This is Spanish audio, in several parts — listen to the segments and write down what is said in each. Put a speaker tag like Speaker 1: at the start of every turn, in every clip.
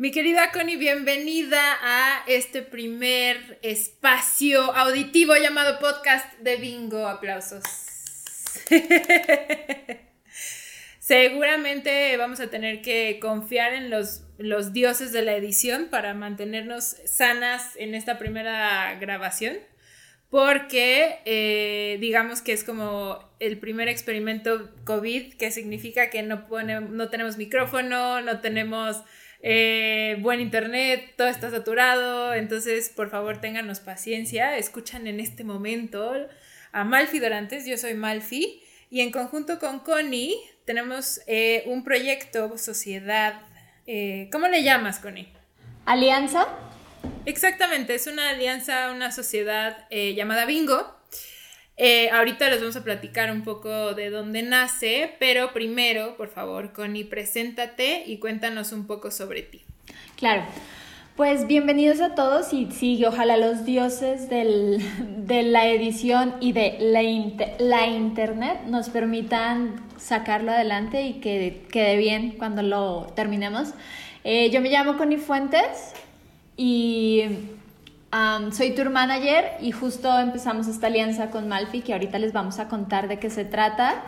Speaker 1: Mi querida Connie, bienvenida a este primer espacio auditivo llamado podcast de Bingo. Aplausos. Seguramente vamos a tener que confiar en los, los dioses de la edición para mantenernos sanas en esta primera grabación porque eh, digamos que es como el primer experimento COVID, que significa que no, no tenemos micrófono, no tenemos eh, buen internet, todo está saturado, entonces por favor ténganos paciencia, escuchan en este momento a Malfi Dorantes, yo soy Malfi, y en conjunto con Connie tenemos eh, un proyecto, sociedad, ¿cómo le llamas Connie?
Speaker 2: Alianza
Speaker 1: Exactamente, es una alianza, una sociedad eh, llamada Bingo. Eh, ahorita les vamos a platicar un poco de dónde nace, pero primero, por favor, Connie, preséntate y cuéntanos un poco sobre ti.
Speaker 2: Claro. Pues bienvenidos a todos y sí, ojalá los dioses del, de la edición y de la, la, internet nos permitan sacarlo adelante y que quede bien cuando lo terminemos. Eh, yo me llamo Connie Fuentes, y soy tour manager y justo empezamos esta alianza con Malfi, que ahorita les vamos a contar de qué se trata.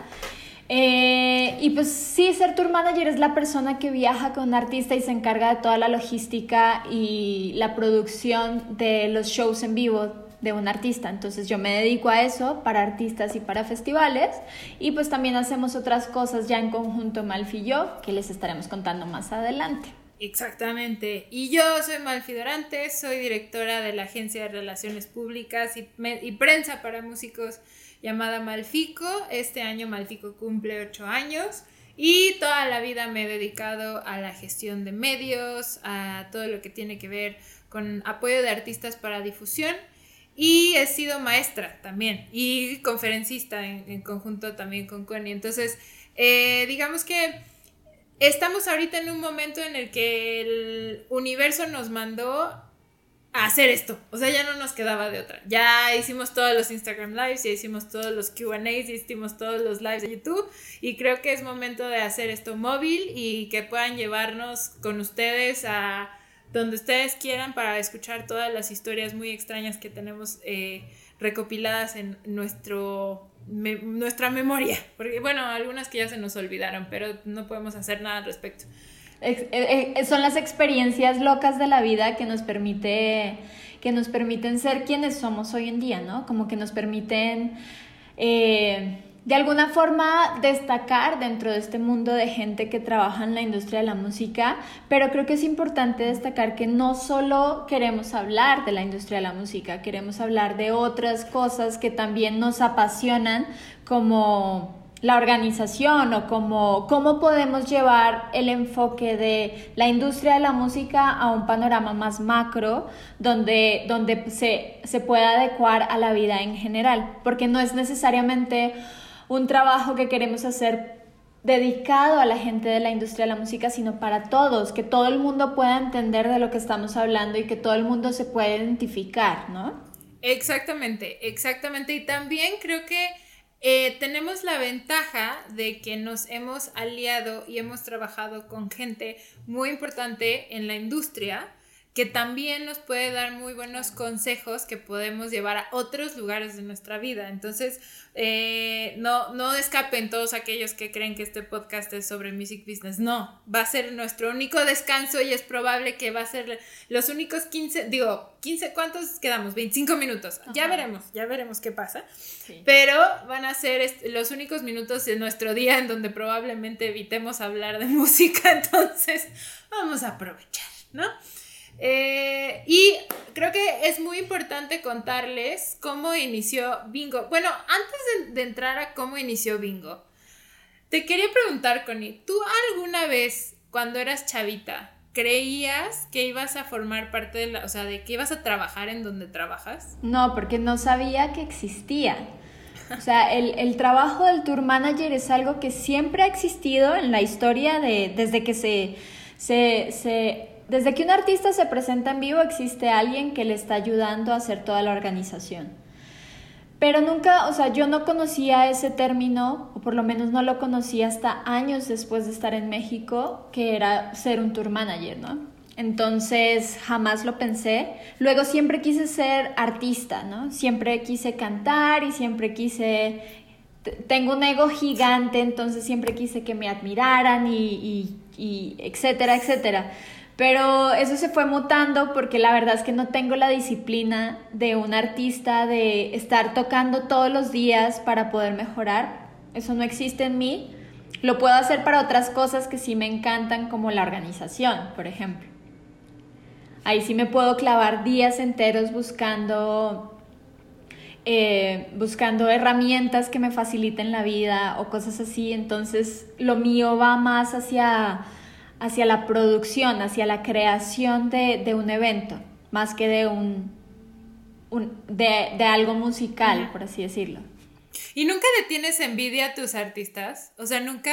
Speaker 2: Eh, y pues sí, ser tour manager es la persona que viaja con un artista y se encarga de toda la logística y la producción de los shows en vivo de un artista. Entonces yo me dedico a eso para artistas y para festivales y pues también hacemos otras cosas ya en conjunto Malfi y yo que les estaremos contando más adelante.
Speaker 1: Exactamente. Y yo soy Malfi soy directora de la Agencia de Relaciones Públicas y, y, Prensa para Músicos llamada Malfico. Este año Malfico cumple ocho años y toda la vida me he dedicado a la gestión de medios, a todo lo que tiene que ver con apoyo de artistas para difusión. Y he sido maestra también y conferencista en, conjunto también con Connie. Entonces, eh, digamos que estamos ahorita en un momento en el que el universo nos mandó a hacer esto. O sea, ya no nos quedaba de otra. Ya hicimos todos los Instagram Lives, ya hicimos todos los QAs, ya hicimos todos los lives de YouTube. Y creo que es momento de hacer esto móvil y que puedan llevarnos con ustedes a donde ustedes quieran para escuchar todas las historias muy extrañas que tenemos eh, recopiladas en nuestro nuestra memoria, porque bueno, algunas que ya se nos olvidaron, pero no podemos hacer nada al respecto.
Speaker 2: Eh, eh, son las experiencias locas de la vida que nos permite que nos permiten ser quienes somos hoy en día, ¿no? Como que nos permiten eh, de alguna forma destacar dentro de este mundo de gente que trabaja en la industria de la música, pero creo que es importante destacar que no solo queremos hablar de la industria de la música, queremos hablar de otras cosas que también nos apasionan como la organización o como cómo podemos llevar el enfoque de la industria de la música a un panorama más macro donde, donde se, se pueda adecuar a la vida en general, porque no es necesariamente un trabajo que queremos hacer dedicado a la gente de la industria de la música, sino para todos, que todo el mundo pueda entender de lo que estamos hablando y que todo el mundo se pueda identificar, ¿no?
Speaker 1: Exactamente, exactamente. Y también creo que eh, tenemos la ventaja de que nos hemos aliado y hemos trabajado con gente muy importante en la industria que también nos puede dar muy buenos consejos que podemos llevar a otros lugares de nuestra vida. Entonces, eh, no, no escapen todos aquellos que creen que este podcast es sobre music business. No, va a ser nuestro único descanso y es probable que va a ser los únicos 15, digo, 15, ¿cuántos quedamos? 25 minutos. Ya veremos, ya veremos qué pasa. Pero van a ser los únicos minutos de nuestro día en donde probablemente evitemos hablar de música. Entonces, vamos a aprovechar, ¿no? Eh, y creo que es muy importante contarles cómo inició Bingo. Bueno, antes de, entrar a cómo inició Bingo, te quería preguntar, Connie, ¿tú alguna vez, cuando eras chavita, creías que ibas a formar parte de la, o sea, de que ibas a trabajar en donde trabajas?
Speaker 2: No, porque no sabía que existía. O sea, el, el, trabajo del tour manager es algo que siempre ha existido en la historia de, desde que se, se, se desde que un artista se presenta en vivo existe alguien que le está ayudando a hacer toda la organización. Pero nunca, o sea, yo no conocía ese término, o por lo menos no lo conocía hasta años después de estar en México, que era ser un tour manager, ¿no? entonces jamás lo pensé. Luego siempre quise ser artista, ¿no? Siempre quise cantar y siempre quise... Tengo un ego gigante, entonces siempre quise que me admiraran y, y etcétera, etcétera. Pero eso se fue mutando porque la verdad es que no tengo la disciplina de un artista de estar tocando todos los días para poder mejorar. Eso no existe en mí. Lo puedo hacer para otras cosas que sí me encantan, como la organización, por ejemplo. Ahí sí me puedo clavar días enteros buscando, eh, buscando herramientas que me faciliten la vida o cosas así. Entonces lo mío va más hacia, hacia la producción, hacia la creación de, un evento, más que de, un, de, algo musical, por así decirlo.
Speaker 1: ¿Y nunca le tienes envidia a tus artistas? O sea, ¿nunca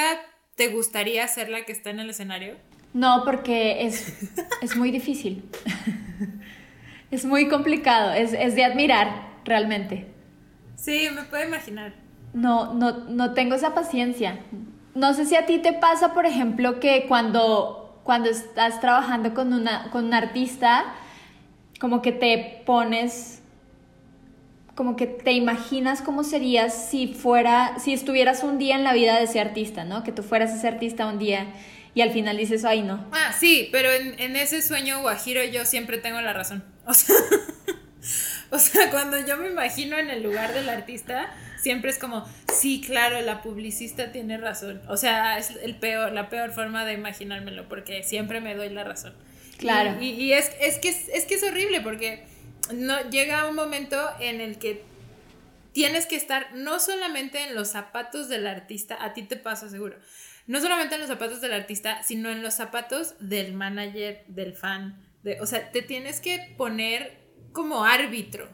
Speaker 1: te gustaría ser la que está en el escenario?
Speaker 2: No, porque es, es muy difícil. es muy complicado, es, de admirar realmente.
Speaker 1: Sí, me puedo imaginar.
Speaker 2: No, no, no tengo esa paciencia. No sé si a ti te pasa, por ejemplo, que cuando, cuando estás trabajando con, una, con un artista, como que te pones, como que te imaginas cómo serías si fuera, si estuvieras un día en la vida de ese artista, ¿no? Que tú fueras ese artista un día y al final dices, ay, no.
Speaker 1: Ah, sí, pero en, ese sueño guajiro yo siempre tengo la razón. O sea, o sea, cuando yo me imagino en el lugar del artista, siempre es como, sí, claro, la publicista tiene razón. O sea, es el peor, la peor forma de imaginármelo, porque siempre me doy la razón.
Speaker 2: Claro.
Speaker 1: Y, es, es, que, es que es horrible, porque no, llega un momento en el que tienes que estar no solamente en los zapatos del artista, a ti te pasa seguro, no solamente en los zapatos del artista, sino en los zapatos del manager, del fan. De, o sea, te tienes que poner como árbitro.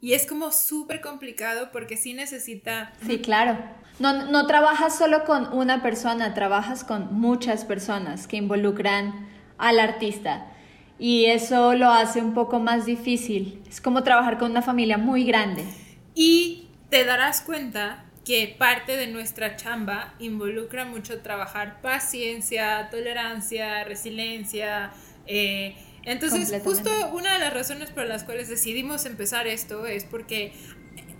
Speaker 1: Y es como súper complicado porque sí necesita...
Speaker 2: Sí, claro. No, no trabajas solo con una persona, trabajas con muchas personas que involucran al artista. Y eso lo hace un poco más difícil. Es como trabajar con una familia muy grande.
Speaker 1: Y te darás cuenta que parte de nuestra chamba involucra mucho trabajar paciencia, tolerancia, resiliencia. Eh, entonces, justo una de las razones por las cuales decidimos empezar esto es porque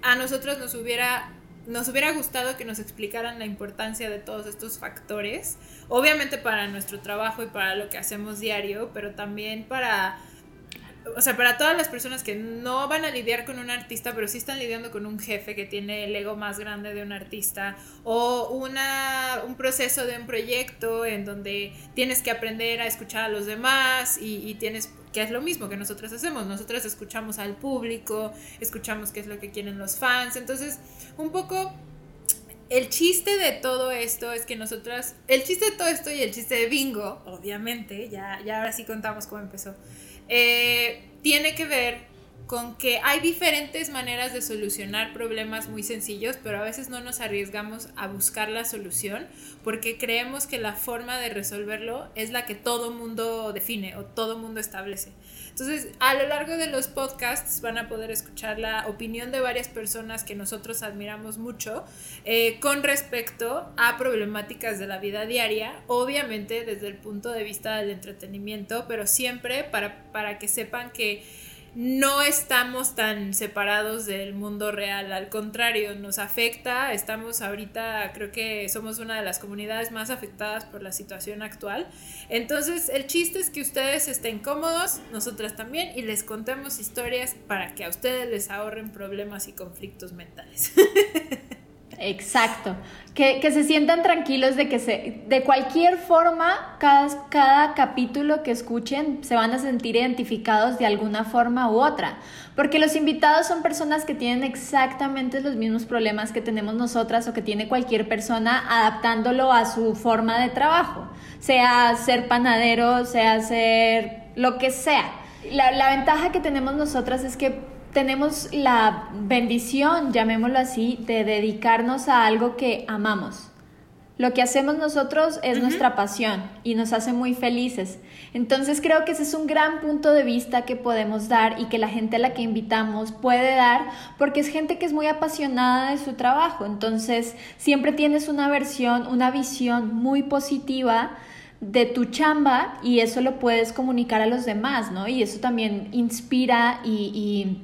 Speaker 1: a nosotros nos hubiera nos hubiera gustado que nos explicaran la importancia de todos estos factores, obviamente para nuestro trabajo y para lo que hacemos diario, pero también para o sea, para todas las personas que no van a lidiar con un artista, pero sí están lidiando con un jefe que tiene el ego más grande de un artista, o una, un proceso de un proyecto en donde tienes que aprender a escuchar a los demás y, tienes que es lo mismo que nosotros hacemos, nosotros escuchamos al público, escuchamos qué es lo que quieren los fans, entonces un poco el chiste de todo esto es que nosotras, el chiste de todo esto y el chiste de Bingo, obviamente, ya, ya ahora sí contamos cómo empezó, eh, tiene que ver con que hay diferentes maneras de solucionar problemas muy sencillos, pero a veces no nos arriesgamos a buscar la solución porque creemos que la forma de resolverlo es la que todo mundo define o todo mundo establece. Entonces, a lo largo de los podcasts van a poder escuchar la opinión de varias personas que nosotros admiramos mucho eh, con respecto a problemáticas de la vida diaria, obviamente desde el punto de vista del entretenimiento, pero siempre para, para que sepan que no estamos tan separados del mundo real, al contrario, nos afecta, estamos ahorita, creo que somos una de las comunidades más afectadas por la situación actual. Entonces, el chiste es que ustedes estén cómodos, nosotras también, y les contemos historias para que a ustedes les ahorren problemas y conflictos mentales.
Speaker 2: Exacto. Que, se sientan tranquilos de que se, de cualquier forma, cada, cada capítulo que escuchen se van a sentir identificados de alguna forma u otra. Porque los invitados son personas que tienen exactamente los mismos problemas que tenemos nosotras o que tiene cualquier persona adaptándolo a su forma de trabajo. Sea ser panadero, sea ser lo que sea. La, la ventaja que tenemos nosotras es que tenemos la bendición, llamémoslo así, de dedicarnos a algo que amamos. Lo que hacemos nosotros es nuestra pasión y nos hace muy felices. Entonces creo que ese es un gran punto de vista que podemos dar y que la gente a la que invitamos puede dar porque es gente que es muy apasionada de su trabajo. Entonces siempre tienes una versión, una visión muy positiva de tu chamba y eso lo puedes comunicar a los demás, ¿no? Y eso también inspira y,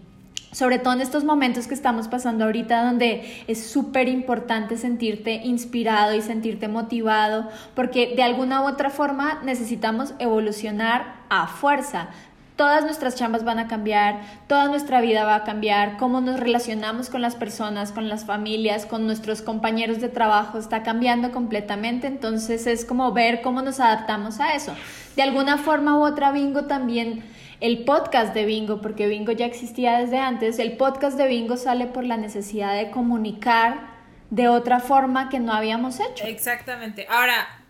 Speaker 2: sobre todo en estos momentos que estamos pasando ahorita donde es súper importante sentirte inspirado y sentirte motivado porque de alguna u otra forma necesitamos evolucionar a fuerza todas nuestras chambas van a cambiar, toda nuestra vida va a cambiar, cómo nos relacionamos con las personas, con las familias, con nuestros compañeros de trabajo, está cambiando completamente, entonces es como ver cómo nos adaptamos a eso. De alguna forma u otra, Bingo también, el podcast de Bingo, porque Bingo ya existía desde antes, el podcast de Bingo sale por la necesidad de comunicar de otra forma que no habíamos hecho.
Speaker 1: Exactamente. Ahora,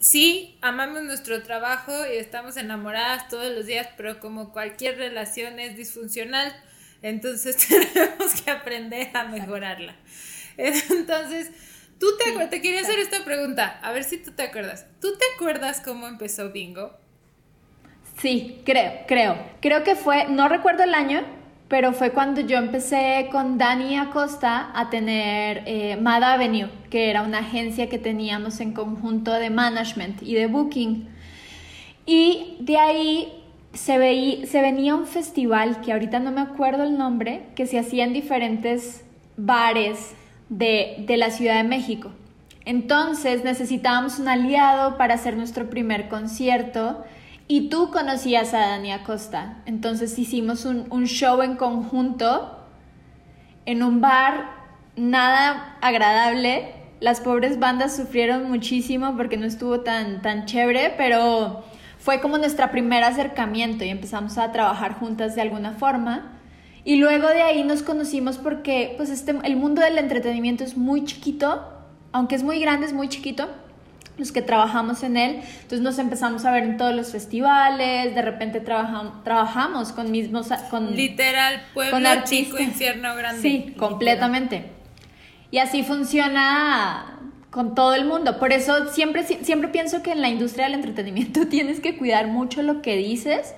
Speaker 1: sí, amamos nuestro trabajo y estamos enamoradas todos los días, pero como cualquier relación es disfuncional, entonces tenemos que aprender a mejorarla. Entonces, tú te, te quería hacer esta pregunta, a ver si tú te acuerdas. ¿Tú te acuerdas cómo empezó Bingo?
Speaker 2: Sí, creo, creo. Creo que fue, no recuerdo el año, pero fue cuando yo empecé con Dani Acosta a tener eh, Mad Avenue, que era una agencia que teníamos en conjunto de management y de booking. Y de ahí se, veía, se venía un festival, que ahorita no me acuerdo el nombre, que se hacía en diferentes bares de, de la Ciudad de México. Entonces necesitábamos un aliado para hacer nuestro primer concierto y tú conocías a Dani Acosta. Entonces hicimos un, show en conjunto en un bar nada agradable. Las pobres bandas sufrieron muchísimo porque no estuvo tan, tan chévere, pero fue como nuestro primer acercamiento y empezamos a trabajar juntas de alguna forma. Y luego de ahí nos conocimos porque pues este, el mundo del entretenimiento es muy chiquito, aunque es muy grande, es muy chiquito los que trabajamos en él. Entonces nos empezamos a ver en todos los festivales, de repente trabajamos, trabajamos con mismos... Con,
Speaker 1: Literal, pueblo con chico, infierno grande.
Speaker 2: Sí, completamente. Y así funciona con todo el mundo. Por eso siempre, siempre pienso que en la industria del entretenimiento tienes que cuidar mucho lo que dices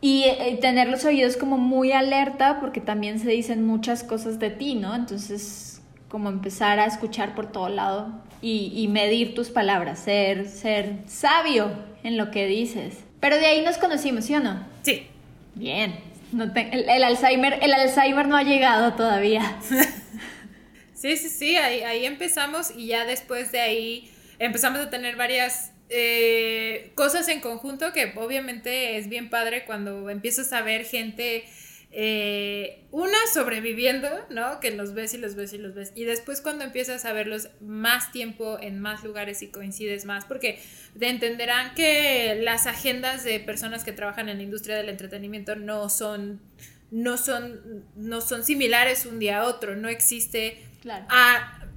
Speaker 2: y, y tener los oídos como muy alerta porque también se dicen muchas cosas de ti, ¿no? Entonces como empezar a escuchar por todo lado y, medir tus palabras, ser, ser sabio en lo que dices. Pero de ahí nos conocimos, ¿sí o no?
Speaker 1: Sí.
Speaker 2: Bien. No el, Alzheimer, el Alzheimer no ha llegado todavía.
Speaker 1: sí, sí, sí, ahí, ahí empezamos y ya después de ahí empezamos a tener varias eh, cosas en conjunto que obviamente es bien padre cuando empiezas a ver gente eh, una sobreviviendo, ¿no? Que los ves y los ves y los ves. Y después cuando empiezas a verlos más tiempo en más lugares y coincides más, porque te entenderán que las agendas de personas que trabajan en la industria del entretenimiento no son, no son, no son similares un día a otro, no existe...
Speaker 2: Claro.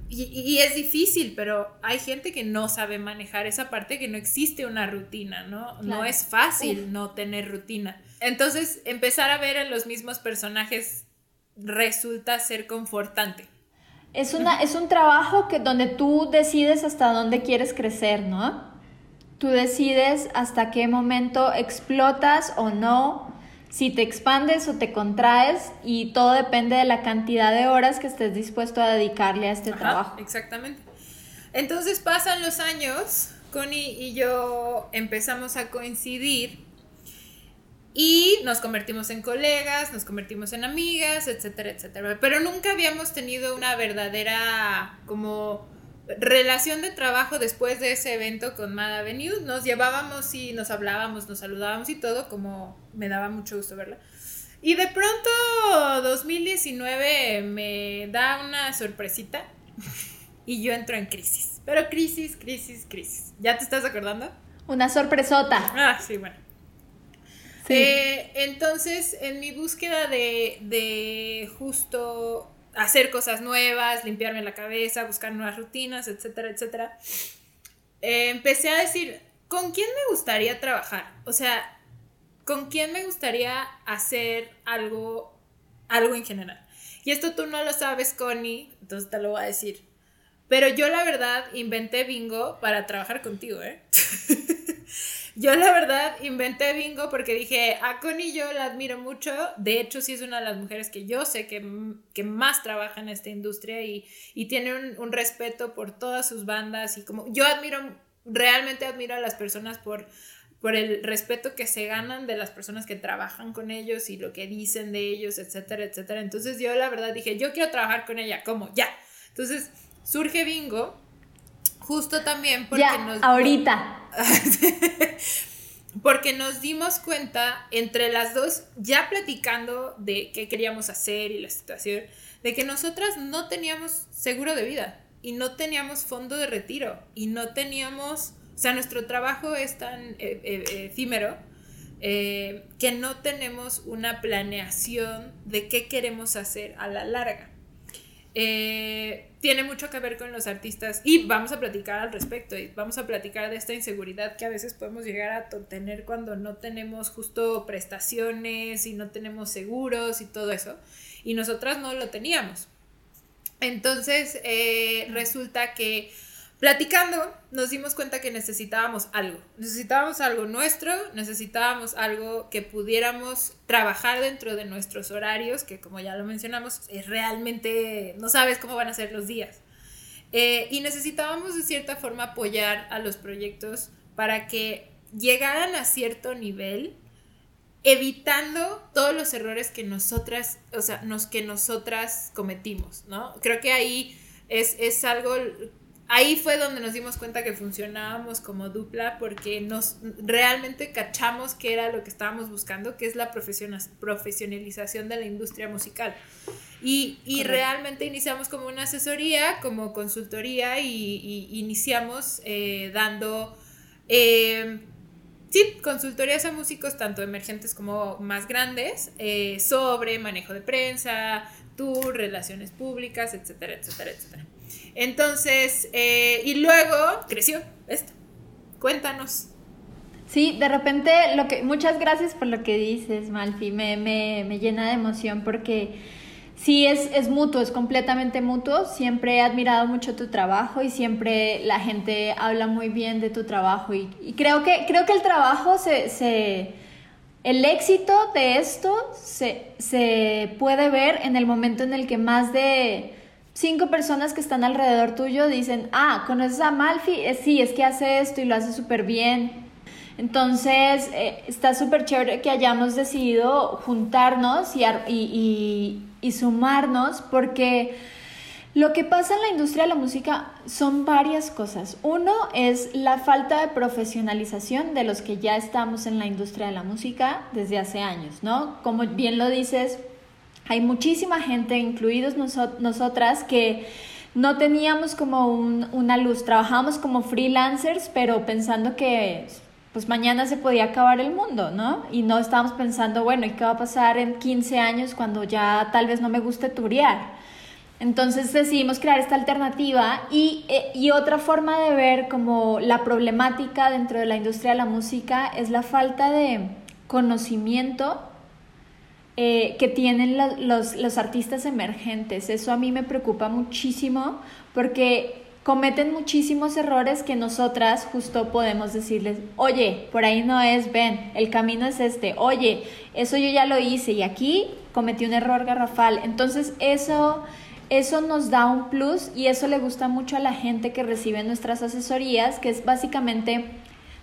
Speaker 1: y, es difícil, pero hay gente que no sabe manejar esa parte que no existe una rutina, ¿no? No es fácil no tener rutina. Entonces, empezar a ver a los mismos personajes resulta ser confortante.
Speaker 2: Es, una, es un trabajo que, donde tú decides hasta dónde quieres crecer, ¿no? Tú decides hasta qué momento explotas o no, si te expandes o te contraes y todo depende de la cantidad de horas que estés dispuesto a dedicarle a este trabajo.
Speaker 1: Exactamente. Entonces pasan los años, Connie y yo empezamos a coincidir y nos convertimos en colegas, nos convertimos en amigas, etcétera, etcétera. Pero nunca habíamos tenido una verdadera como relación de trabajo después de ese evento con Mad Avenue. Nos llevábamos y nos hablábamos, nos saludábamos y todo, como me daba mucho gusto verla. Y de pronto 2019 me da una sorpresita y yo entro en crisis. Pero crisis, crisis, crisis. ¿Ya te estás acordando?
Speaker 2: Una sorpresota.
Speaker 1: Ah, sí, bueno. Eh, entonces, en mi búsqueda de, justo hacer cosas nuevas, limpiarme la cabeza, buscar nuevas rutinas, etcétera, etcétera, eh, empecé a decir, ¿con quién me gustaría trabajar? O sea, ¿con quién me gustaría hacer algo, algo en general? Y esto tú no lo sabes, Connie, entonces te lo voy a decir. Pero yo la verdad inventé bingo para trabajar contigo, ¿eh? Yo la verdad inventé bingo porque dije, a Connie yo la admiro mucho. De hecho, sí es una de las mujeres que yo sé que, más trabaja en esta industria y, tiene un, respeto por todas sus bandas. Y como yo admiro realmente admiro a las personas por, por el respeto que se ganan de las personas que trabajan con ellos y lo que dicen de ellos, etcétera, etcétera. Entonces yo la verdad dije, yo quiero trabajar con ella, ¿cómo? Ya. Entonces surge Bingo, justo también porque
Speaker 2: ya,
Speaker 1: nos...
Speaker 2: Ahorita.
Speaker 1: porque nos dimos cuenta entre las dos, ya platicando de qué queríamos hacer y la situación, de que nosotras no teníamos seguro de vida y no teníamos fondo de retiro y no teníamos, o sea, nuestro trabajo es tan eh, eh, efímero eh, que no tenemos una planeación de qué queremos hacer a la larga. Tiene mucho que ver con los artistas y vamos a platicar al respecto vamos a platicar de esta inseguridad que a veces podemos llegar a tener cuando no tenemos justo prestaciones y no tenemos seguros y todo eso y nosotras no lo teníamos. Entonces eh, resulta que platicando nos dimos cuenta que necesitábamos algo, necesitábamos algo nuestro, necesitábamos algo que pudiéramos trabajar dentro de nuestros horarios, que como ya lo mencionamos, es realmente no sabes cómo van a ser los días. Eh, y necesitábamos de cierta forma apoyar a los proyectos para que llegaran a cierto nivel evitando todos los errores que nosotras, o sea, que nosotras cometimos, ¿no? Creo que ahí es, es algo, ahí fue donde nos dimos cuenta que funcionábamos como dupla porque nos realmente cachamos que era lo que estábamos buscando, que es la profesionalización de la industria musical. Y, y realmente iniciamos como una asesoría, como consultoría y, iniciamos eh, dando... Eh, sí, consultorías a músicos, tanto emergentes como más grandes, eh, sobre manejo de prensa, tour, relaciones públicas, etcétera, etcétera, etcétera. Entonces, eh, y luego creció esto. Cuéntanos.
Speaker 2: Sí, de repente, lo que, muchas gracias por lo que dices, Malfi. Me, me, me llena de emoción porque Sí, es, es mutuo, es completamente mutuo. Siempre he admirado mucho tu trabajo y siempre la gente habla muy bien de tu trabajo. Y, creo, que, creo que el trabajo se, se el éxito de esto se, se, puede ver en el momento en el que más de cinco personas que están alrededor tuyo dicen, ah, ¿conoces a Malfi? Eh, sí, es que hace esto y lo hace súper bien. Entonces, eh, está súper chévere que hayamos decidido juntarnos y, y, y sumarnos porque lo que pasa en la industria de la música son varias cosas. Uno es la falta de profesionalización de los que ya estamos en la industria de la música desde hace años, ¿no? Como bien lo dices, hay muchísima gente, incluidos nosotras, que no teníamos como una luz, trabajábamos como freelancers, pero pensando que pues mañana se podía acabar el mundo, ¿no? Y no estábamos pensando, bueno, ¿y qué va a pasar en 15 años cuando ya tal vez no me guste turear? Entonces decidimos crear esta alternativa eh, y, otra forma de ver como la problemática dentro de la industria de la música es la falta de conocimiento eh, que tienen los, los artistas emergentes. Eso a mí me preocupa muchísimo porque cometen muchísimos errores que nosotras justo podemos decirles, oye, por ahí no es, ven, el camino es este, oye, eso yo ya lo hice y aquí cometí un error garrafal. Entonces eso, eso nos da un plus y eso le gusta mucho a la gente que recibe nuestras asesorías, que es básicamente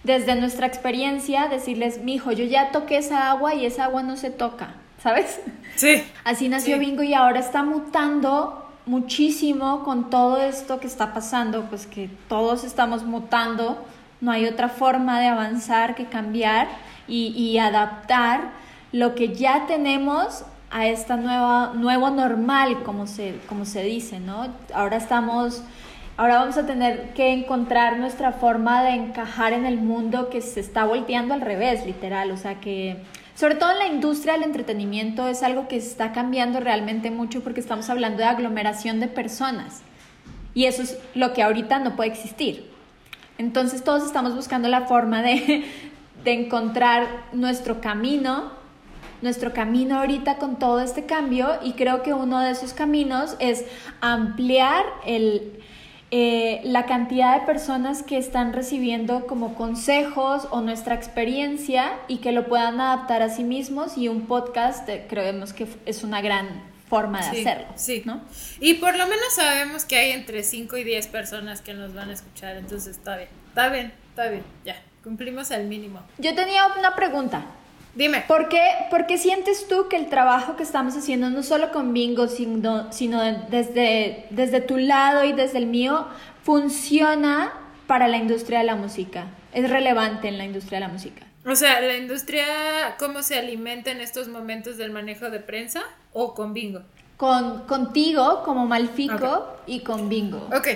Speaker 2: desde nuestra experiencia decirles, mijo, yo ya toqué esa agua y esa agua no se toca, ¿sabes?
Speaker 1: Sí.
Speaker 2: Así nació Bingo y ahora está mutando muchísimo con todo esto que está pasando, pues que todos estamos mutando, no hay otra forma de avanzar que cambiar y, adaptar lo que ya tenemos a esta nueva, nuevo normal, como se, como se dice, ¿no? Ahora estamos, ahora vamos a tener que encontrar nuestra forma de encajar en el mundo que se está volteando al revés, literal, o sea que sobre todo en la industria del entretenimiento es algo que está cambiando realmente mucho porque estamos hablando de aglomeración de personas. Y eso es lo que ahorita no puede existir. Entonces todos estamos buscando la forma de, de encontrar nuestro camino, nuestro camino ahorita con todo este cambio y creo que uno de esos caminos es ampliar el, eh, la cantidad de personas que están recibiendo como consejos o nuestra experiencia y que lo puedan adaptar a sí mismos y un podcast eh, creemos que es una gran forma de hacerlo.
Speaker 1: Sí, ¿no? Y por lo menos sabemos que hay entre 5 y 10 personas que nos van a escuchar, entonces está bien. está bien, está bien, ya, cumplimos el mínimo.
Speaker 2: Yo tenía una pregunta.
Speaker 1: Dime.
Speaker 2: ¿Por qué, ¿Por qué sientes tú que el trabajo que estamos haciendo, no solo con Bingo, sino, sino desde, desde tu lado y desde el mío, funciona para la industria de la música? ¿Es relevante en la industria de la música?
Speaker 1: O sea, la industria, ¿cómo se alimenta en estos momentos del manejo de prensa o con Bingo?
Speaker 2: Con, contigo como Malfico y con Bingo.
Speaker 1: Ok.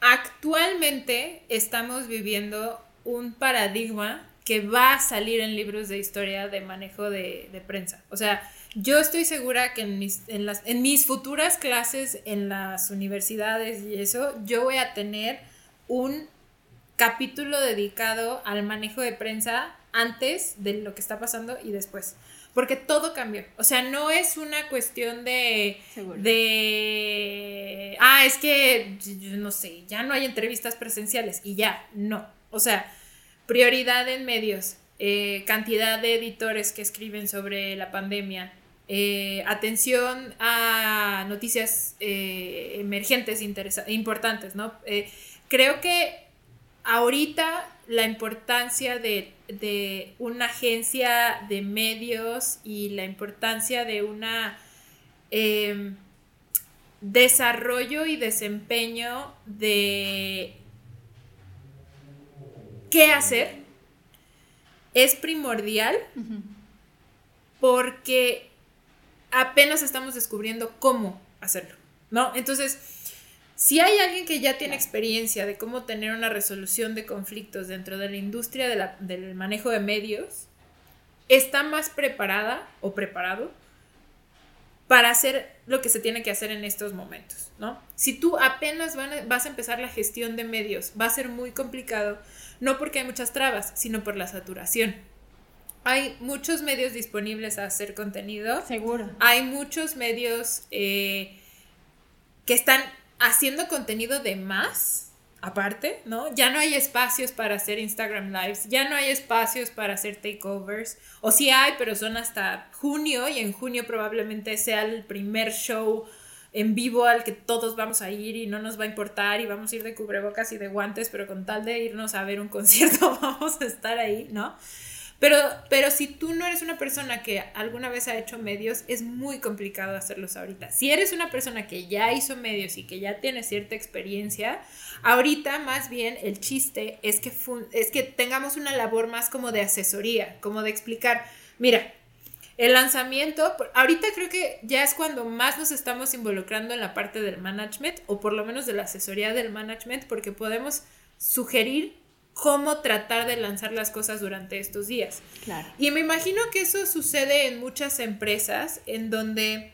Speaker 1: Actualmente estamos viviendo un paradigma que va a salir en libros de historia de manejo de, prensa. O sea, yo estoy segura que en mis, en, las, en mis futuras clases en las universidades y eso, yo voy a tener un capítulo dedicado al manejo de prensa antes de lo que está pasando y después. Porque todo cambió. O sea, no es una cuestión de. de. Ah, es que. No sé, ya no hay entrevistas presenciales y ya. No. O sea, prioridad en medios. Eh, cantidad de editores que escriben sobre la pandemia. Eh, atención a noticias eh, emergentes importantes, ¿no? creo que ahorita la importancia de, una agencia de medios y la importancia de una em, desarrollo y desempeño de qué hacer es primordial porque apenas estamos descubriendo cómo hacerlo, ¿no? Entonces, si hay alguien que ya tiene experiencia de cómo tener una resolución de conflictos dentro de la industria del manejo de medios, está más preparada o preparado para hacer lo que se tiene que hacer en estos momentos, ¿no? Si tú apenas vas a empezar la gestión de medios, va a ser muy complicado, no porque hay muchas trabas, sino por la saturación. Hay muchos medios disponibles a hacer contenido.
Speaker 2: Seguro.
Speaker 1: Hay muchos medios eh, que están haciendo contenido de más, aparte, ¿no? Ya no hay espacios para hacer Instagram Lives, ya no hay espacios para hacer takeovers, o sí hay, pero son hasta junio y en junio probablemente sea el primer show en vivo al que todos vamos a ir y no nos va a importar y vamos a ir de cubrebocas y de guantes, pero con tal de irnos a ver un concierto vamos a estar ahí, ¿no? Pero, pero si tú no eres una persona que alguna vez ha hecho medios, es muy complicado hacerlos ahorita. Si eres una persona que ya hizo medios y que ya tiene cierta experiencia, ahorita más bien el chiste es que, es que tengamos una labor más como de asesoría, como de explicar, mira, el lanzamiento, ahorita creo que ya es cuando más nos estamos involucrando en la parte del management o por lo menos de la asesoría del management porque podemos sugerir cómo tratar de lanzar las cosas durante estos días.
Speaker 2: Claro.
Speaker 1: Y me imagino que eso sucede en muchas empresas en donde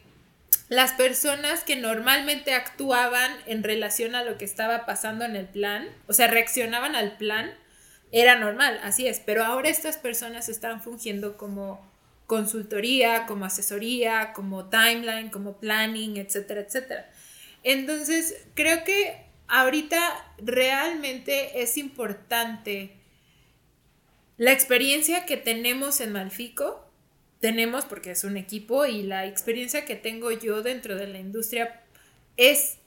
Speaker 1: las personas que normalmente actuaban en relación a lo que estaba pasando en el plan, o sea, reaccionaban al plan, era normal, así es, pero ahora estas personas están fungiendo como consultoría, como asesoría, como timeline, como planning, etcétera, etcétera. Entonces, creo que ahorita realmente es importante la experiencia que tenemos en Malfico, tenemos porque es un equipo y la experiencia que tengo yo dentro de la industria es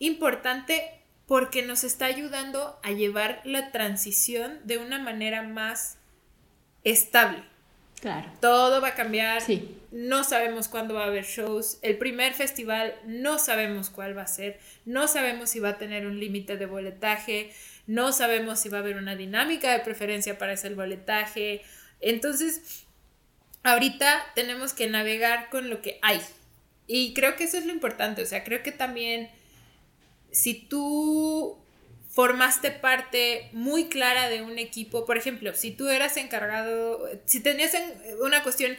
Speaker 1: importante porque nos está ayudando a llevar la transición de una manera más estable.
Speaker 2: Claro.
Speaker 1: Todo va a cambiar.
Speaker 2: Sí.
Speaker 1: No sabemos cuándo va a haber shows. El primer festival no sabemos cuál va a ser. No sabemos si va a tener un límite de boletaje. No sabemos si va a haber una dinámica de preferencia para ese boletaje. Entonces, ahorita tenemos que navegar con lo que hay. Y creo que eso es lo importante. O sea, creo que también si tú formaste parte muy clara de un equipo. Por ejemplo, si tú eras encargado, si tenías una cuestión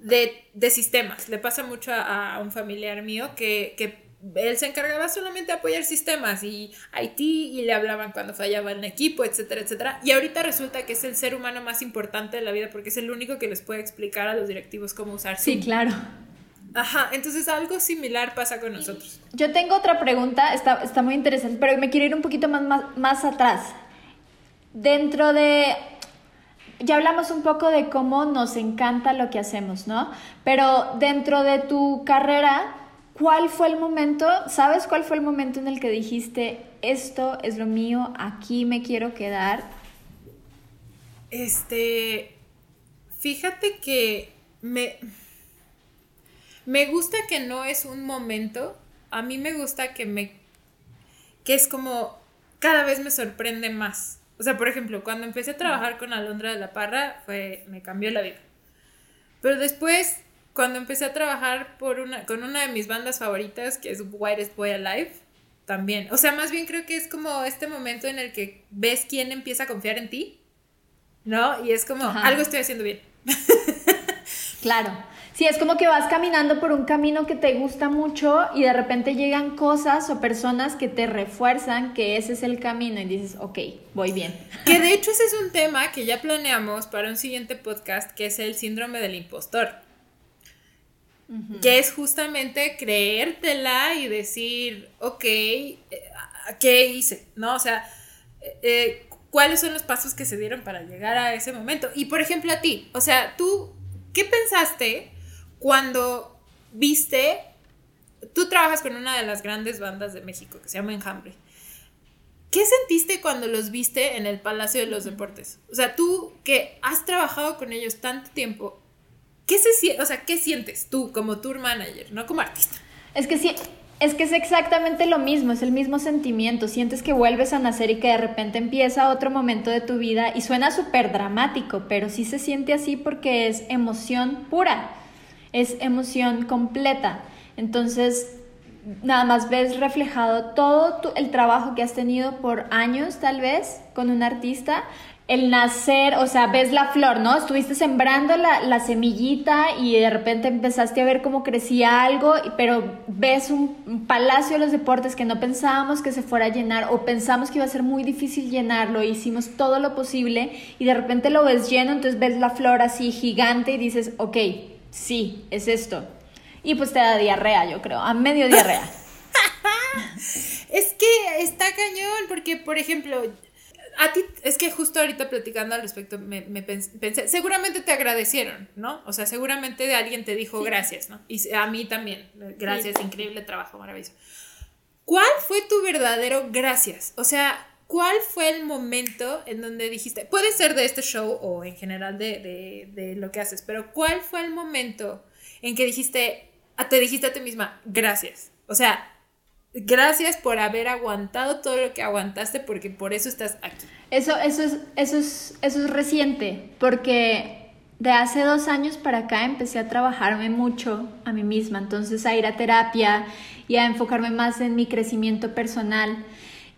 Speaker 1: de, sistemas, le pasa mucho a, un familiar mío que, él se encargaba solamente de apoyar sistemas y IT y le hablaban cuando fallaba el equipo, etcétera, etcétera. Y ahorita resulta que es el ser humano más importante de la vida porque es el único que les puede explicar a los directivos cómo usar
Speaker 2: Sí, claro.
Speaker 1: Ajá, entonces algo similar pasa con nosotros.
Speaker 2: Yo tengo otra pregunta, está, está muy interesante, pero me quiero ir un poquito más, más, más atrás. Dentro de ya hablamos un poco de cómo nos encanta lo que hacemos, ¿no? Pero dentro de tu carrera, ¿cuál fue el momento, sabes cuál fue el momento en el que dijiste, esto es lo mío, aquí me quiero quedar
Speaker 1: Este, fíjate que me, me gusta que no es un momento, a mí me gusta que me, que es como, cada vez me sorprende más. O sea, por ejemplo, cuando empecé a trabajar con Alondra de la Parra, fue, me cambió la vida. Pero después, cuando empecé a trabajar por una, con una de mis bandas favoritas, que es Whitest Boy Alive, también. O sea, más bien creo que es como este momento en el que ves quién empieza a confiar en ti, ¿no? Y es como, algo estoy haciendo bien.
Speaker 2: claro. Sí, es como que vas caminando por un camino que te gusta mucho y de repente llegan cosas o personas que te refuerzan que ese es el camino y dices, ok, voy bien.
Speaker 1: Que de hecho ese es un tema que ya planeamos para un siguiente podcast, que es el síndrome del impostor. Que es justamente creértela y decir, ok, eh, ¿qué hice? ¿No? O sea, eh, eh, ¿cuáles son los pasos que se dieron para llegar a ese momento? Y por ejemplo a ti, o sea, tú, ¿qué pensaste? Cuando viste, tú trabajas con una de las grandes bandas de México que se llama Enjambre. ¿Qué sentiste cuando los viste en el Palacio de los Deportes? O sea, tú que has trabajado con ellos tanto tiempo, ¿qué, se, o sea, ¿qué sientes tú como tour manager, no como artista?
Speaker 2: Es que sí, es que es exactamente lo mismo, es el mismo sentimiento. Sientes que vuelves a nacer y que de repente empieza otro momento de tu vida y suena súper dramático, pero sí se siente así porque es emoción pura es emoción completa. Entonces, nada más ves reflejado todo el trabajo que has tenido por años, tal vez, con un artista. El nacer, o sea, ves la flor, ¿no? Estuviste sembrando la, semillita y de repente empezaste a ver cómo crecía algo, pero ves un, palacio de los deportes que no pensábamos que se fuera a llenar o pensamos que iba a ser muy difícil llenarlo, hicimos todo lo posible y de repente lo ves lleno, entonces ves la flor así gigante y dices, ok, sí, es esto. Y pues te da diarrea, yo creo, a medio diarrea.
Speaker 1: es que está cañón, porque, por ejemplo, a ti, es que justo ahorita platicando al respecto, me, pensé, seguramente te agradecieron, ¿no? O sea, seguramente alguien te dijo gracias, ¿no? Y a mí también, gracias, increíble trabajo, maravilloso. ¿Cuál fue tu verdadero gracias? O sea, ¿cuál fue el momento en donde dijiste, puede ser de este show o en general de, lo que haces, pero cuál fue el momento en que dijiste, te dijiste a ti misma, gracias? O sea, gracias por haber aguantado todo lo que aguantaste porque por eso estás aquí.
Speaker 2: Eso, eso, es, eso, es, eso es reciente, porque de hace dos años para acá empecé a trabajarme mucho a mí misma, entonces a ir a terapia y a enfocarme más en mi crecimiento personal.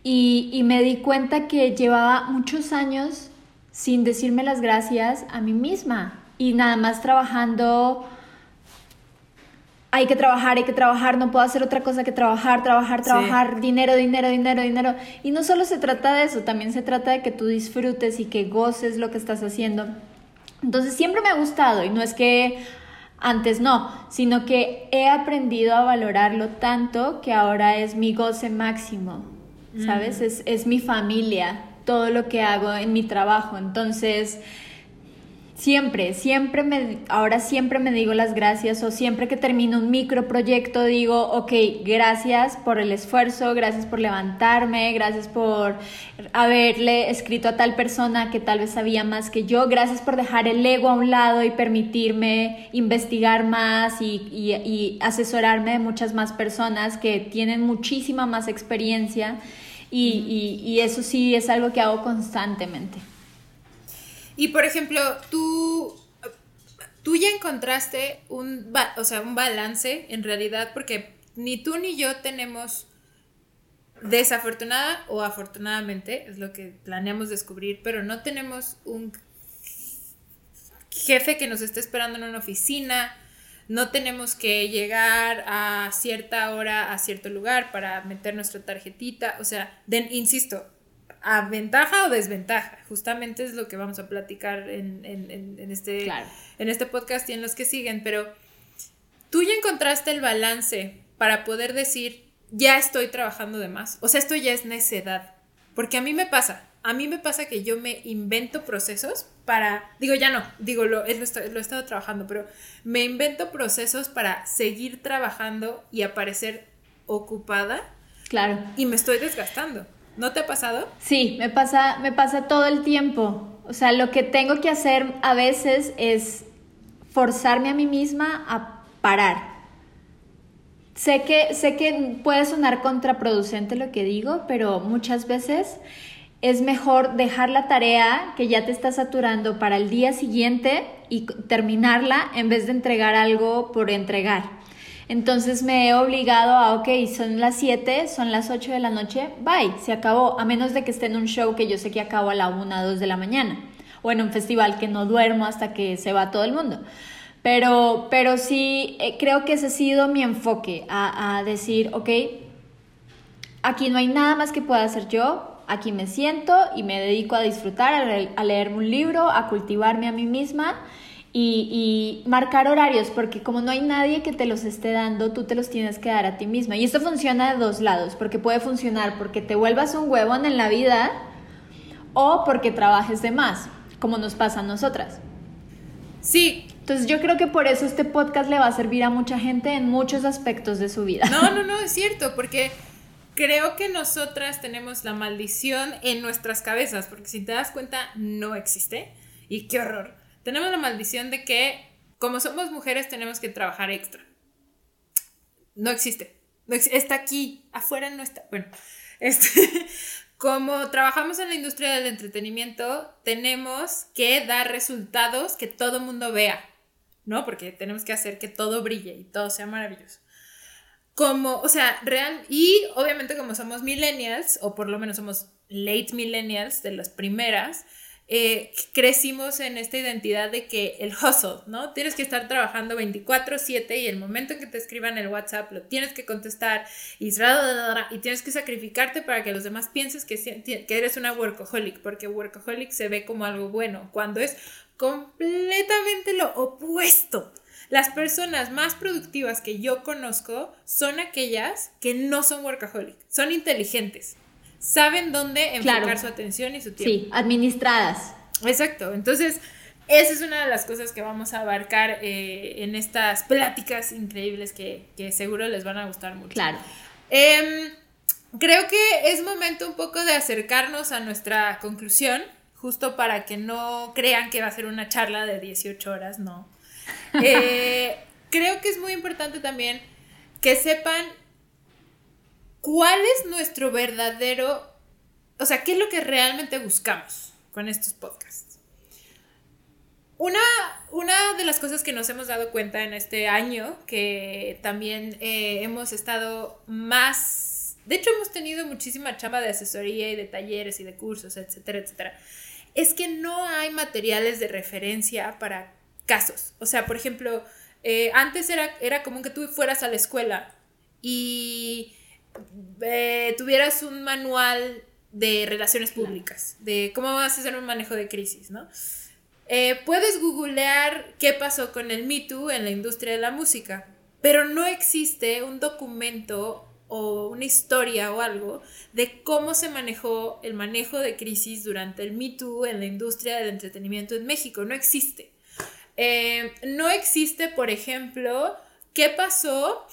Speaker 2: Y, me di cuenta que llevaba muchos años sin decirme las gracias a mí misma y nada más trabajando. Hay que trabajar, hay que trabajar, no puedo hacer otra cosa que trabajar, trabajar, trabajar, dinero, dinero, dinero, dinero. Y no solo se trata de eso, también se trata de que tú disfrutes y que goces lo que estás haciendo. Entonces siempre me ha gustado y no es que antes no, sino que he aprendido a valorarlo tanto que ahora es mi goce máximo. ¿Sabes? Es, es mi familia, todo lo que hago en mi trabajo. Entonces, siempre, siempre me, ahora siempre me digo las gracias o siempre que termino un microproyecto digo, ok, gracias por el esfuerzo, gracias por levantarme, gracias por haberle escrito a tal persona que tal vez sabía más que yo, gracias por dejar el ego a un lado y permitirme investigar más y, y asesorarme de muchas más personas que tienen muchísima más experiencia y, eso sí es algo que hago constantemente.
Speaker 1: Y por ejemplo, tú, tú ya encontraste un, o sea, un balance en realidad, porque ni tú ni yo tenemos, desafortunada o afortunadamente, es lo que planeamos descubrir, pero no tenemos un jefe que nos esté esperando en una oficina, no tenemos que llegar a cierta hora a cierto lugar para meter nuestra tarjetita, o sea, insisto, a ventaja o desventaja, justamente es lo que vamos a platicar en, este, en este podcast y en los que siguen, pero tú ya encontraste el balance para poder decir, ya estoy trabajando de más, o sea, esto ya es necedad, porque a mí me pasa, a mí me pasa que yo me invento procesos para, digo, ya no, digo, lo, lo, he estado trabajando, pero me invento procesos para seguir trabajando y aparecer ocupada.
Speaker 2: Claro.
Speaker 1: Y me estoy desgastando. ¿No te ha pasado?
Speaker 2: Sí, me pasa, me pasa todo el tiempo. O sea, lo que tengo que hacer a veces es forzarme a mí misma a parar. Sé que, sé que puede sonar contraproducente lo que digo, pero muchas veces es mejor dejar la tarea que ya te está saturando para el día siguiente y terminarla en vez de entregar algo por entregar. Entonces me he obligado a, ok, son las 7, son las 8 de la noche, bye, se acabó, a menos de que esté en un show que yo sé que acabo a la 1, 2 de la mañana, o en un festival que no duermo hasta que se va todo el mundo. Pero, pero sí, eh, creo que ese ha sido mi enfoque, a, decir, ok, aquí no hay nada más que pueda hacer yo, aquí me siento y me dedico a disfrutar, a, leerme un libro, a cultivarme a mí misma y, marcar horarios, porque como no hay nadie que te los esté dando, tú te los tienes que dar a ti misma. Y esto funciona de dos lados, porque puede funcionar porque te vuelvas un huevón en la vida o porque trabajes de más, como nos pasa a nosotras.
Speaker 1: Sí,
Speaker 2: entonces yo creo que por eso este podcast le va a servir a mucha gente en muchos aspectos de su vida.
Speaker 1: No, no, no, es cierto, porque creo que nosotras tenemos la maldición en nuestras cabezas, porque si te das cuenta, no existe. Y qué horror. Tenemos la maldición de que, como somos mujeres, tenemos que trabajar extra. No existe. No está aquí, afuera no está. Bueno, este, como trabajamos en la industria del entretenimiento, tenemos que dar resultados que todo mundo vea. ¿no? Porque tenemos que hacer que todo brille y todo sea maravilloso. Como, o sea, real, y obviamente como somos millennials, o por lo menos somos late millennials, de las primeras, eh, crecimos en esta identidad de que el hustle, ¿no? Tienes que estar trabajando 24/7 y el momento en que te escriban el WhatsApp lo tienes que contestar y, y tienes que sacrificarte para que los demás pienses que, que eres una workaholic, porque workaholic se ve como algo bueno, cuando es completamente lo opuesto. Las personas más productivas que yo conozco son aquellas que no son workaholic, son inteligentes, saben dónde enfocar su atención y su tiempo.
Speaker 2: Sí, administradas.
Speaker 1: Exacto, entonces esa es una de las cosas que vamos a abarcar eh, en estas pláticas increíbles que, seguro les van a gustar mucho.
Speaker 2: Claro.
Speaker 1: Em, creo que es momento un poco de acercarnos a nuestra conclusión justo para que no crean que va a ser una charla de 18 horas, no. Eh, creo que es muy importante también que sepan cuál es nuestro verdadero, o sea, qué es lo que realmente buscamos con estos podcasts. Una, una de las cosas que nos hemos dado cuenta en este año, que también eh, hemos estado más, de hecho hemos tenido muchísima chamba de asesoría y de talleres y de cursos, etcétera, etcétera es que no hay materiales de referencia para casos. O sea, por ejemplo, eh, antes era, era común que tú fueras a la escuela y eh, tuvieras un manual de relaciones públicas, de cómo vas a hacer un manejo de crisis, ¿no? Eh, puedes googlear qué pasó con el Me Too en la industria de la música, pero no existe un documento o una historia o algo de cómo se manejó el manejo de crisis durante el Me Too en la industria del entretenimiento en México. No existe. Eh, no existe, por ejemplo, qué pasó,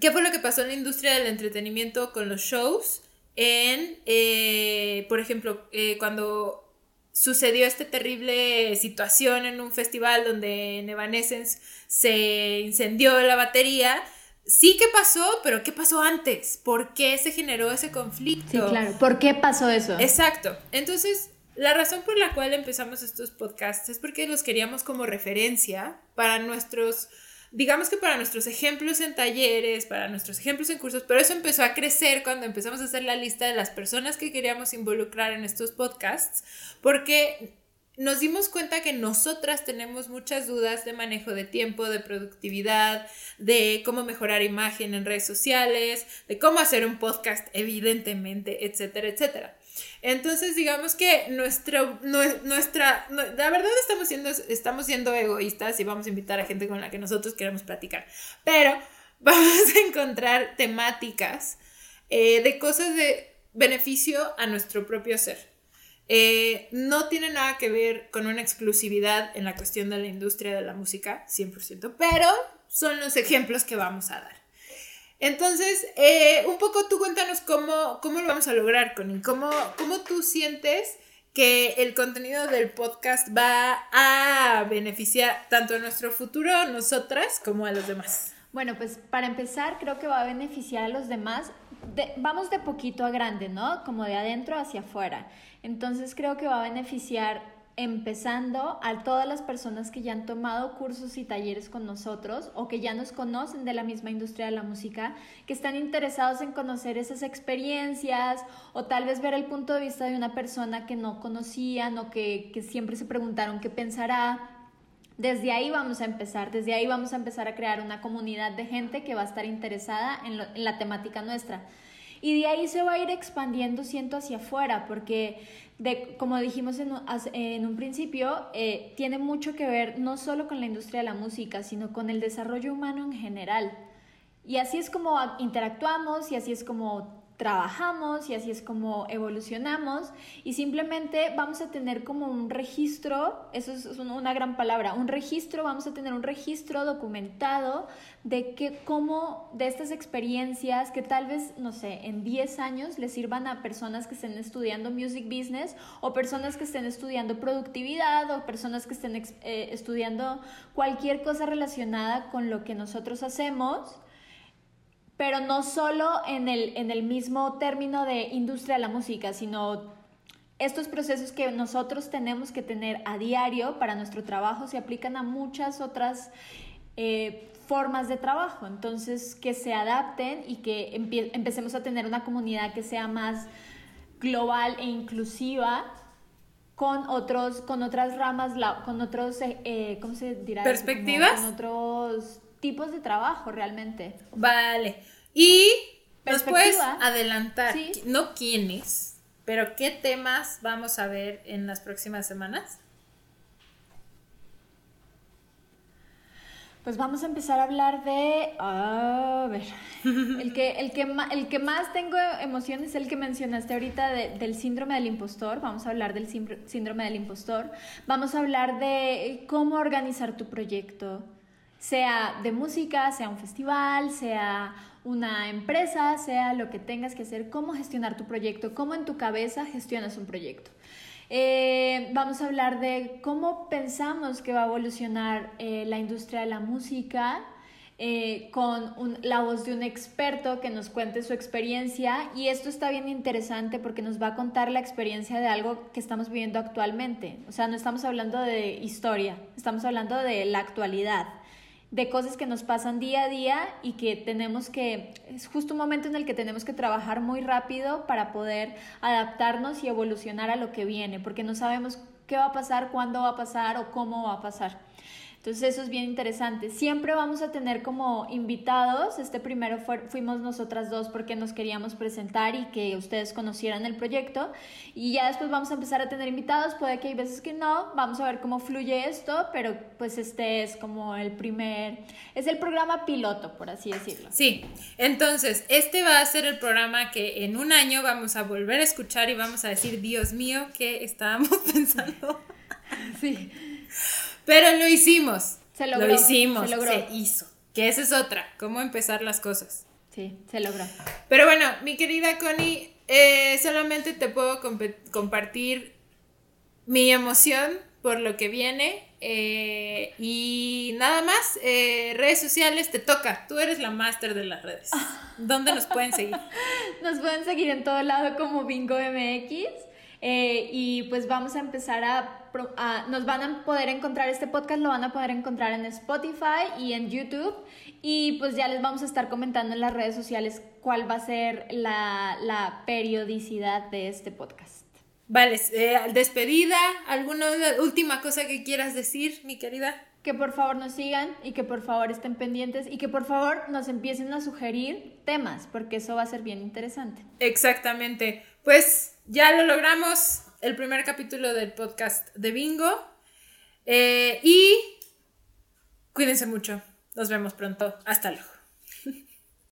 Speaker 1: qué fue lo que pasó en la industria del entretenimiento con los shows en, eh, por ejemplo, eh, cuando sucedió esta terrible situación en un festival donde en Evanescence se incendió la batería sí que pasó, pero ¿qué pasó antes? ¿Por qué se generó ese conflicto?
Speaker 2: Sí, claro. ¿Por qué pasó eso?
Speaker 1: Exacto. Entonces, la razón por la cual empezamos estos podcasts es porque los queríamos como referencia para nuestros, digamos que para nuestros ejemplos en talleres, para nuestros ejemplos en cursos, pero eso empezó a crecer cuando empezamos a hacer la lista de las personas que queríamos involucrar en estos podcasts, porque nos dimos cuenta que nosotras tenemos muchas dudas de manejo de tiempo, de productividad, de cómo mejorar imagen en redes sociales, de cómo hacer un podcast, evidentemente, etcétera, etcétera. Entonces, digamos que nuestro, nuestra, la verdad estamos siendo, estamos siendo egoístas y vamos a invitar a gente con la que nosotros queremos platicar, pero vamos a encontrar temáticas eh, de cosas de beneficio a nuestro propio ser. Eh, no tiene nada que ver con una exclusividad en la cuestión de la industria de la música, 100%, pero son los ejemplos que vamos a dar. Entonces, eh, un poco tú cuéntanos cómo, cómo lo vamos a lograr, Connie, cómo, cómo tú sientes que el contenido del podcast va a beneficiar tanto a nuestro futuro, nosotras, como a los demás?
Speaker 2: Bueno, pues para empezar, creo que va a beneficiar a los demás. vamos de poquito a grande, ¿no? Como de adentro hacia afuera. Entonces creo que va a beneficiar empezando a todas las personas que ya han tomado cursos y talleres con nosotros o que ya nos conocen de la misma industria de la música, que están interesados en conocer esas experiencias o tal vez ver el punto de vista de una persona que no conocían o que, siempre se preguntaron qué pensará. Desde ahí vamos a empezar, desde ahí vamos a empezar a crear una comunidad de gente que va a estar interesada en, en la temática nuestra. Y de ahí se va a ir expandiendo, siento, hacia afuera, porque de, como dijimos en, en un principio, eh, tiene mucho que ver no solo con la industria de la música, sino con el desarrollo humano en general. Y así es como interactuamos y así es como trabajamos y así es como evolucionamos. Y simplemente vamos a tener como un registro, eso es una gran palabra, un registro, vamos a tener un registro documentado de que cómo de estas experiencias que tal vez, no sé, en 10 años les sirvan a personas que estén estudiando music business o personas que estén estudiando productividad o personas que estén eh, estudiando cualquier cosa relacionada con lo que nosotros hacemos pero no solo en el, en el mismo término de industria de la música, sino estos procesos que nosotros tenemos que tener a diario para nuestro trabajo se aplican a muchas otras eh, formas de trabajo. Entonces, que se adapten y que empecemos a tener una comunidad que sea más global e inclusiva con otros con otras ramas con otros eh, eh, cómo se dirá
Speaker 1: perspectivas
Speaker 2: con otros tipos de trabajo realmente.
Speaker 1: Vale. Y nos puedes adelantar, no quiénes, pero qué temas vamos a ver en las próximas semanas.
Speaker 2: Pues vamos a empezar a hablar de. A ver. El que, el que, el que más tengo emoción es el que mencionaste ahorita del síndrome del impostor. Vamos a hablar del síndrome del impostor. Vamos a hablar de cómo organizar tu proyecto sea de música, sea un festival, sea una empresa, sea lo que tengas que hacer, cómo gestionar tu proyecto, cómo en tu cabeza gestionas un proyecto. Eh, vamos a hablar de cómo pensamos que va a evolucionar eh, la industria de la música eh, con la voz de un experto que nos cuente su experiencia y esto está bien interesante porque nos va a contar la experiencia de algo que estamos viviendo actualmente. O sea, no estamos hablando de historia, estamos hablando de la actualidad de cosas que nos pasan día a día y que tenemos que, es justo un momento en el que tenemos que trabajar muy rápido para poder adaptarnos y evolucionar a lo que viene, porque no sabemos qué va a pasar, cuándo va a pasar o cómo va a pasar. Entonces eso es bien interesante. Siempre vamos a tener como invitados. Este primero fuimos nosotras dos porque nos queríamos presentar y que ustedes conocieran el proyecto. Y ya después vamos a empezar a tener invitados. Puede que hay veces que no. Vamos a ver cómo fluye esto, pero pues este es como el primer, es el programa piloto, por así decirlo.
Speaker 1: Sí, entonces este va a ser el programa que en un año vamos a volver a escuchar y vamos a decir, Dios mío, ¿qué estábamos pensando?
Speaker 2: Sí.
Speaker 1: Pero lo hicimos.
Speaker 2: Se logró.
Speaker 1: Lo hicimos.
Speaker 2: Se logró.
Speaker 1: Se hizo. Que esa es otra. Cómo empezar las cosas.
Speaker 2: Sí, se logró.
Speaker 1: Pero bueno, mi querida Connie, eh, solamente te puedo compartir mi emoción por lo que viene. Eh, y nada más, eh, redes sociales te toca. Tú eres la máster de las redes. ¿Dónde nos pueden seguir?
Speaker 2: Nos pueden seguir en todo lado como Bingo MX. Y pues vamos a empezar a nos van a poder encontrar este podcast, lo van a poder encontrar en Spotify y en YouTube. Y pues ya les vamos a estar comentando en las redes sociales cuál va a ser la, periodicidad de este podcast.
Speaker 1: Vale, eh, despedida, ¿alguna última cosa que quieras decir, mi querida?
Speaker 2: Que por favor nos sigan y que por favor estén pendientes y que por favor nos empiecen a sugerir temas, porque eso va a ser bien interesante.
Speaker 1: Exactamente. Pues ya lo logramos el primer capítulo del podcast de Bingo. Eh, y cuídense mucho. Nos vemos pronto. Hasta luego.